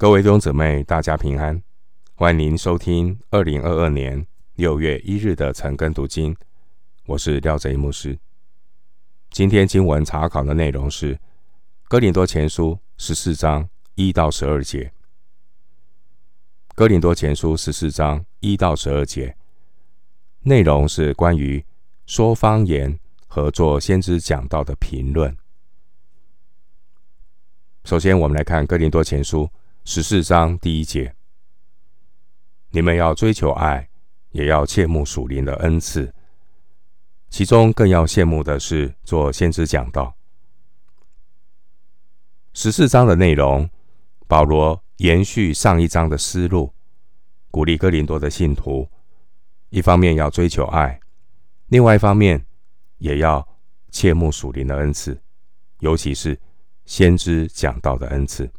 各位弟兄姊妹，大家平安，欢迎您收听二零二二年六月一日的晨更读经。我是廖贼一牧师。今天经文查考的内容是《哥林多前书》十四章一到十二节，《哥林多前书》十四章一到十二节内容是关于说方言和作先知讲道的评论。首先，我们来看《哥林多前书》。十四章第一节，你们要追求爱，也要切慕属灵的恩赐，其中更要羡慕的是做先知讲道。十四章的内容，保罗延续上一章的思路，鼓励哥林多的信徒，一方面要追求爱，另外一方面也要切慕属灵的恩赐，尤其是先知讲道的恩赐。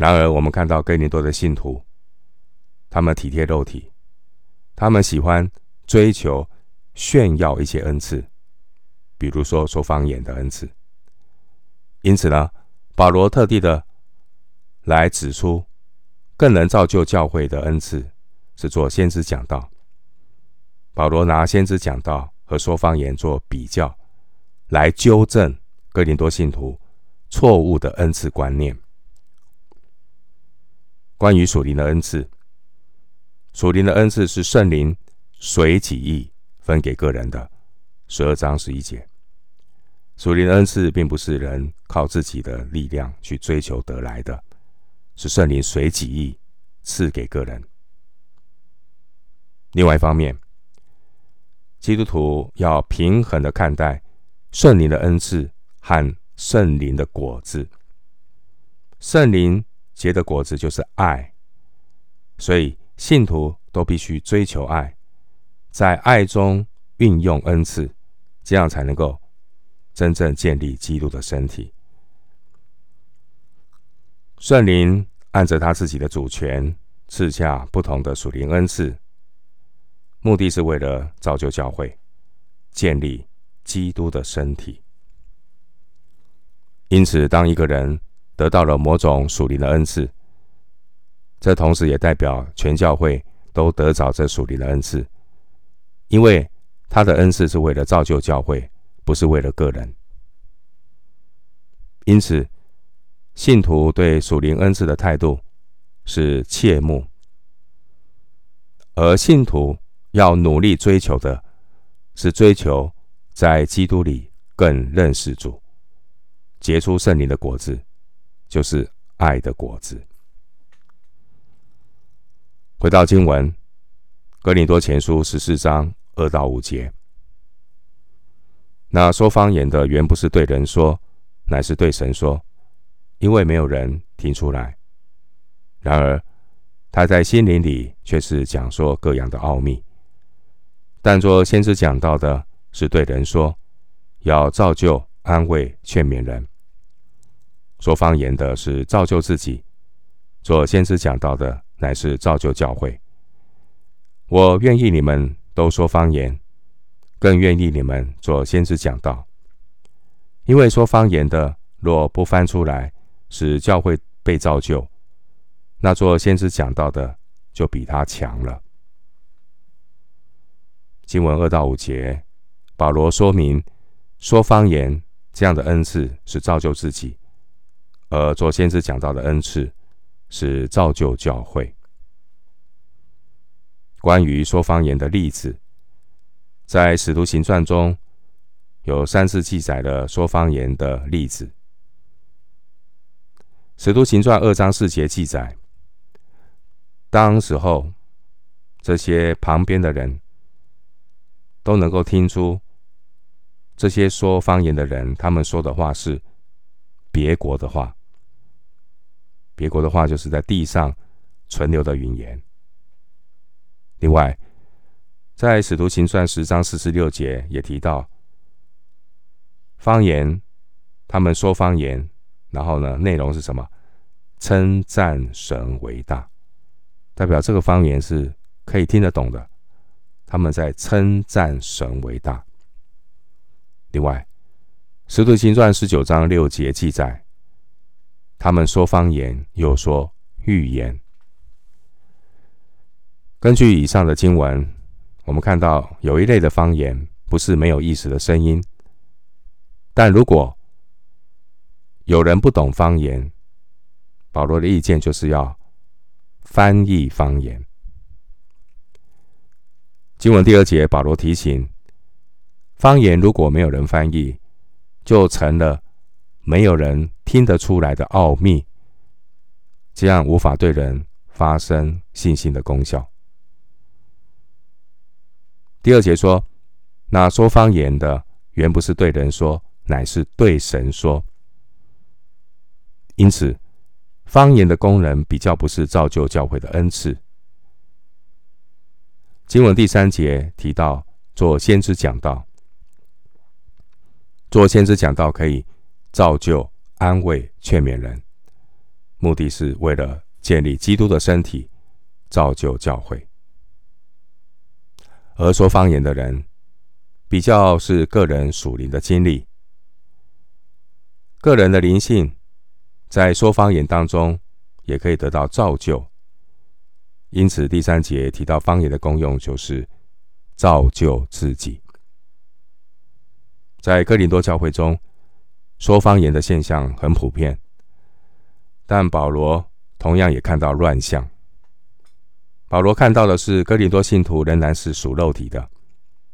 然而，我们看到哥林多的信徒，他们体贴肉体，他们喜欢追求炫耀一些恩赐，比如说说方言的恩赐。因此呢，保罗特地的来指出，更能造就教会的恩赐是做先知讲道。保罗拿先知讲道和说方言做比较，来纠正哥林多信徒错误的恩赐观念。关于属灵的恩赐，属灵的恩赐是圣灵随己意分给个人的。十二章十一节，属灵的恩赐并不是人靠自己的力量去追求得来的，是圣灵随己意赐给个人。另外一方面，基督徒要平衡的看待圣灵的恩赐和圣灵的果子，圣灵。结的果子就是爱，所以信徒都必须追求爱，在爱中运用恩赐，这样才能够真正建立基督的身体。圣灵按着他自己的主权赐下不同的属灵恩赐，目的是为了造就教会，建立基督的身体。因此，当一个人得到了某种属灵的恩赐，这同时也代表全教会都得着这属灵的恩赐，因为他的恩赐是为了造就教会，不是为了个人。因此，信徒对属灵恩赐的态度是切慕，而信徒要努力追求的是追求在基督里更认识主，结出圣灵的果子。就是爱的果子。回到经文，《哥林多前书》十四章二到五节。那说方言的原不是对人说，乃是对神说，因为没有人听出来。然而他在心灵里却是讲说各样的奥秘。但作先知讲到的是对人说，要造就、安慰、劝勉人。说方言的是造就自己，做先知讲道的乃是造就教会。我愿意你们都说方言，更愿意你们做先知讲道，因为说方言的若不翻出来，使教会被造就，那做先知讲道的就比他强了。经文二到五节，保罗说明说方言这样的恩赐是造就自己。而做先知讲到的恩赐是造就教会。关于说方言的例子，在使徒行传中有三次记载了说方言的例子。使徒行传二章四节记载，当时候这些旁边的人都能够听出这些说方言的人他们说的话是别国的话。别国的话，就是在地上存留的语言。另外，在《使徒行传》十章四十六节也提到方言，他们说方言，然后呢，内容是什么？称赞神为大，代表这个方言是可以听得懂的。他们在称赞神为大。另外，《使徒行传》十九章六节记载。他们说方言，又说预言。根据以上的经文，我们看到有一类的方言不是没有意思的声音，但如果有人不懂方言，保罗的意见就是要翻译方言。经文第二节，保罗提醒：方言如果没有人翻译，就成了没有人听得出来的奥秘，这样无法对人发生信心的功效。第二节说，那说方言的原不是对人说，乃是对神说。因此，方言的功能比较不是造就教会的恩赐。经文第三节提到做先知讲道，做先知讲道可以造就、安慰、劝勉人，目的是为了建立基督的身体，造就教会。而说方言的人，比较是个人属灵的经历，个人的灵性在说方言当中也可以得到造就。因此，第三节提到方言的功用，就是造就自己。在哥林多教会中，说方言的现象很普遍，但保罗同样也看到乱象。保罗看到的是，哥林多信徒仍然是属肉体的。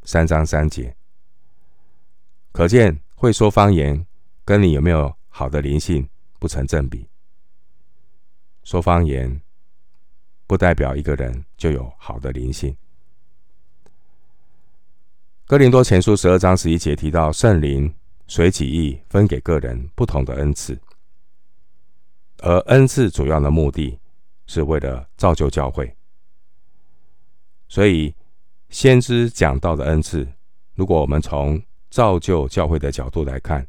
三章三节，可见会说方言跟你有没有好的灵性不成正比。说方言不代表一个人就有好的灵性。哥林多前书十二章十一节提到，圣灵随己意分给个人不同的恩赐，而恩赐主要的目的是为了造就教会。所以，先知讲到的恩赐，如果我们从造就教会的角度来看，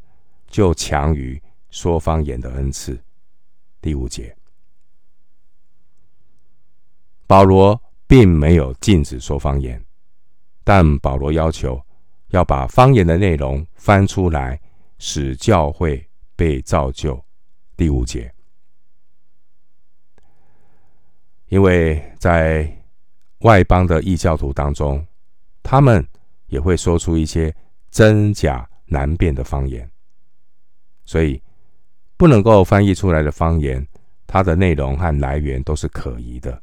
就强于说方言的恩赐。第五节，保罗并没有禁止说方言，但保罗要求要把方言的内容翻出来，使教会被造就。第五节，因为在外邦的异教徒当中，他们也会说出一些真假难辨的方言，所以不能够翻译出来的方言，它的内容和来源都是可疑的，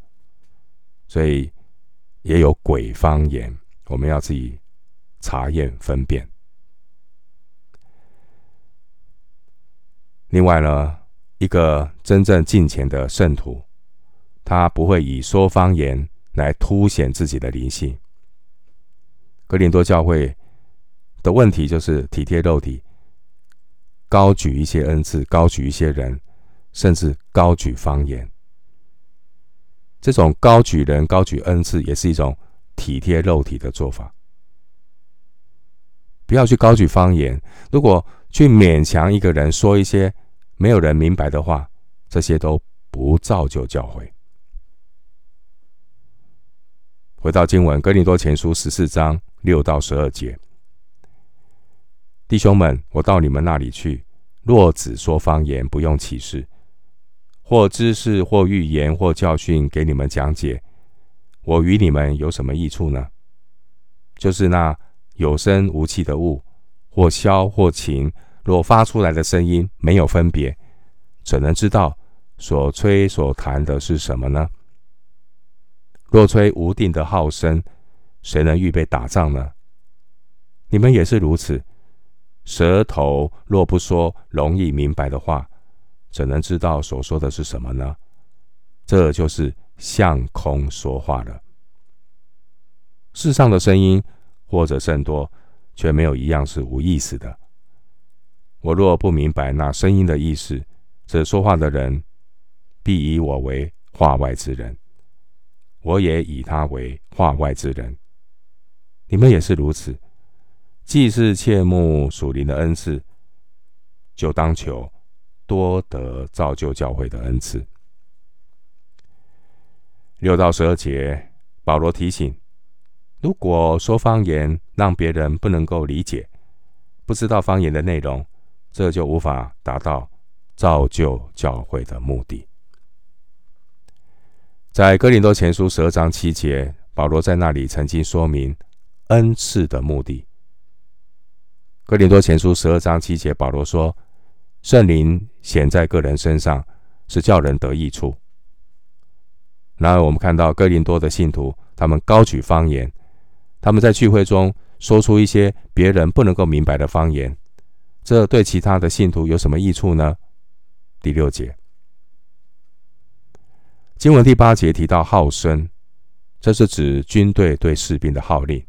所以也有鬼方言，我们要自己查验分辨。另外呢，一个真正敬虔的圣徒，他不会以说方言。来凸显自己的灵性。哥林多教会的问题就是体贴肉体，高举一些恩赐，高举一些人，甚至高举方言。这种高举人、高举恩赐，也是一种体贴肉体的做法。不要去高举方言。如果去勉强一个人说一些没有人明白的话，这些都不造就教会。回到经文，《哥林多前书》十四章六到十二节，弟兄们，我到你们那里去，若只说方言，不用启示，或知识，或预言，或教训，给你们讲解，我与你们有什么益处呢？就是那有声无气的物，或箫或琴，若发出来的声音没有分别，怎能知道所吹所弹的是什么呢？若吹无定的号声，谁能预备打仗呢？你们也是如此。舌头若不说容易明白的话，怎能知道所说的是什么呢？这就是向空说话了。世上的声音或者甚多，却没有一样是无意思的。我若不明白那声音的意思，这说话的人必以我为话外之人。我也以他为话外之人，你们也是如此。既是切慕属灵的恩赐，就当求多得造就教会的恩赐。六到十二节，保罗提醒：如果说方言让别人不能够理解，不知道方言的内容，这就无法达到造就教会的目的。在哥林多前书十二章七节，保罗在那里曾经说明恩赐的目的。哥林多前书十二章七节，保罗说：“圣灵显在个人身上，是叫人得益处。”然而，我们看到哥林多的信徒，他们高举方言，他们在聚会中说出一些别人不能够明白的方言，这对其他的信徒有什么益处呢？第六节，经文第八节提到号声，这是指军队对士兵的号令，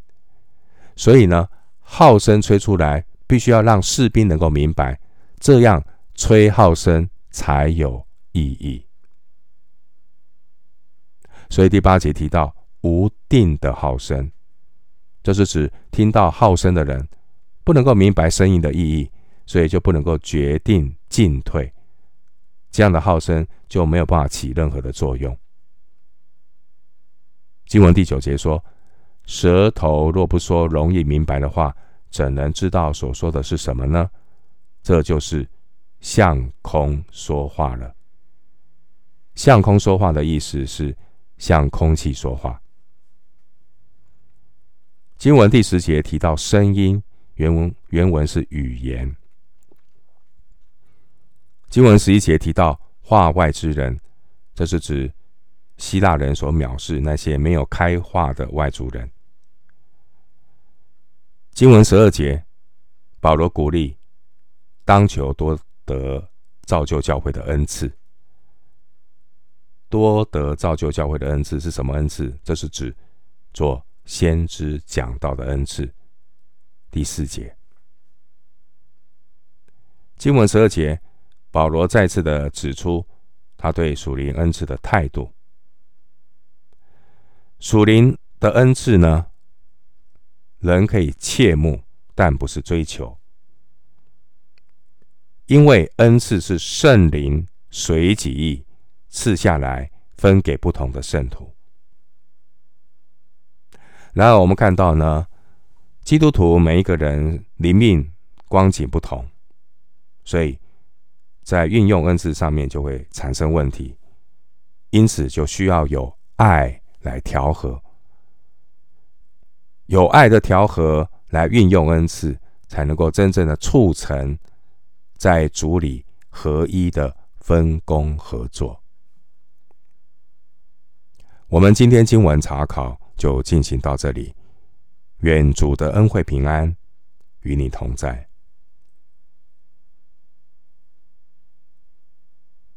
所以呢，号声吹出来，必须要让士兵能够明白，这样吹号声才有意义。所以第八节提到无定的号声，这是指听到号声的人不能够明白声音的意义，所以就不能够决定进退。这样的号声就没有办法起任何的作用。经文第九节说：“舌头若不说容易明白的话，怎能知道所说的是什么呢？”这就是向空说话了。向空说话的意思是。向空气说话。经文第十节提到声音，原文原文是语言。经文十一节提到化外之人，这是指希腊人所藐视那些没有开化的外族人。经文十二节，保罗鼓励当求多得造就教会的恩赐。多得造就教会的恩赐是什么恩赐？这是指做先知讲道的恩赐。第四节，经文十二节，保罗再次的指出他对属灵恩赐的态度。属灵的恩赐呢，人可以切慕，但不是追求，因为恩赐是圣灵随己意。赐下来分给不同的圣徒。然而，我们看到呢，基督徒每一个人灵命光景不同，所以在运用恩赐上面就会产生问题。因此，就需要有爱来调和，有爱的调和来运用恩赐，才能够真正的促成在主里合一的分工合作。我们今天经文查考就进行到这里，愿主的恩惠平安与你同在。